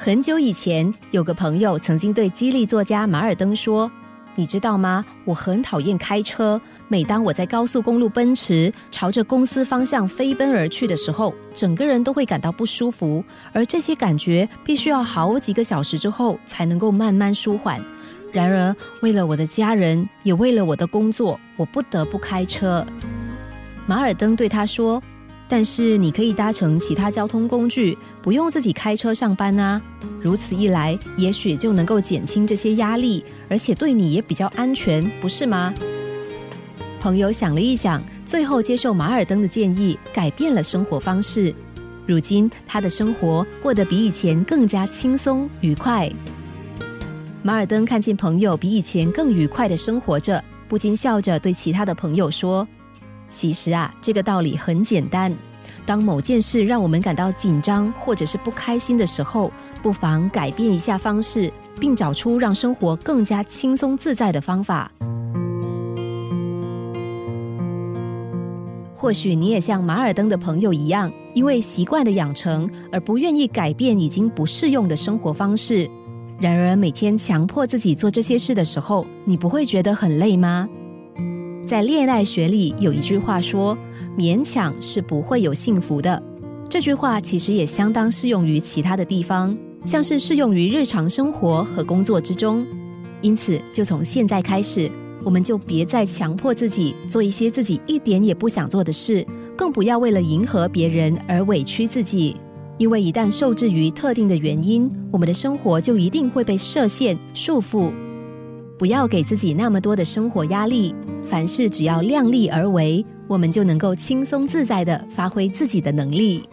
很久以前，有个朋友曾经对激励作家马尔登说：“你知道吗？我很讨厌开车。每当我在高速公路奔驰，朝着公司方向飞奔而去的时候，整个人都会感到不舒服。而这些感觉必须要好几个小时之后才能够慢慢舒缓。然而，为了我的家人，也为了我的工作，我不得不开车。”马尔登对他说。但是你可以搭乘其他交通工具，不用自己开车上班啊。如此一来，也许就能够减轻这些压力，而且对你也比较安全，不是吗？朋友想了一想，最后接受马尔登的建议，改变了生活方式。如今他的生活过得比以前更加轻松愉快。马尔登看见朋友比以前更愉快的生活着，不禁笑着对其他的朋友说。其实啊，这个道理很简单。当某件事让我们感到紧张或者是不开心的时候，不妨改变一下方式，并找出让生活更加轻松自在的方法。或许你也像马尔登的朋友一样，因为习惯的养成而不愿意改变已经不适用的生活方式。然而，每天强迫自己做这些事的时候，你不会觉得很累吗？在恋爱学里有一句话说：“勉强是不会有幸福的。”这句话其实也相当适用于其他的地方，像是适用于日常生活和工作之中。因此，就从现在开始，我们就别再强迫自己做一些自己一点也不想做的事，更不要为了迎合别人而委屈自己。因为一旦受制于特定的原因，我们的生活就一定会被设限束缚。不要给自己那么多的生活压力。凡事只要量力而为，我们就能够轻松自在的发挥自己的能力。